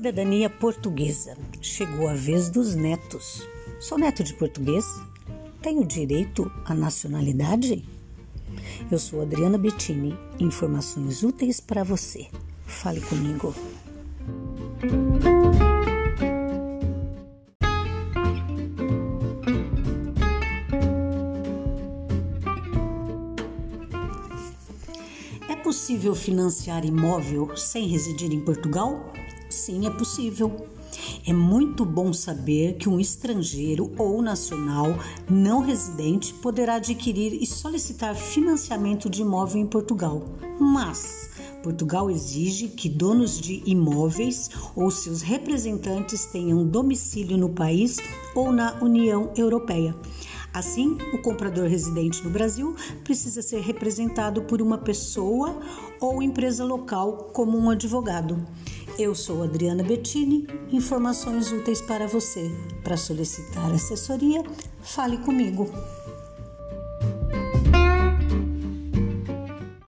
Cidadania portuguesa. Chegou a vez dos netos. Sou neto de português? Tenho direito à nacionalidade? Eu sou Adriana Bettini. Informações úteis para você. Fale comigo. É possível financiar imóvel sem residir em Portugal? Sim, é possível. É muito bom saber que um estrangeiro ou nacional não residente poderá adquirir e solicitar financiamento de imóvel em Portugal. Mas Portugal exige que donos de imóveis ou seus representantes tenham domicílio no país ou na União Europeia. Assim, o comprador residente no Brasil precisa ser representado por uma pessoa ou empresa local, como um advogado. Eu sou Adriana Bettini, informações úteis para você. Para solicitar assessoria, fale comigo.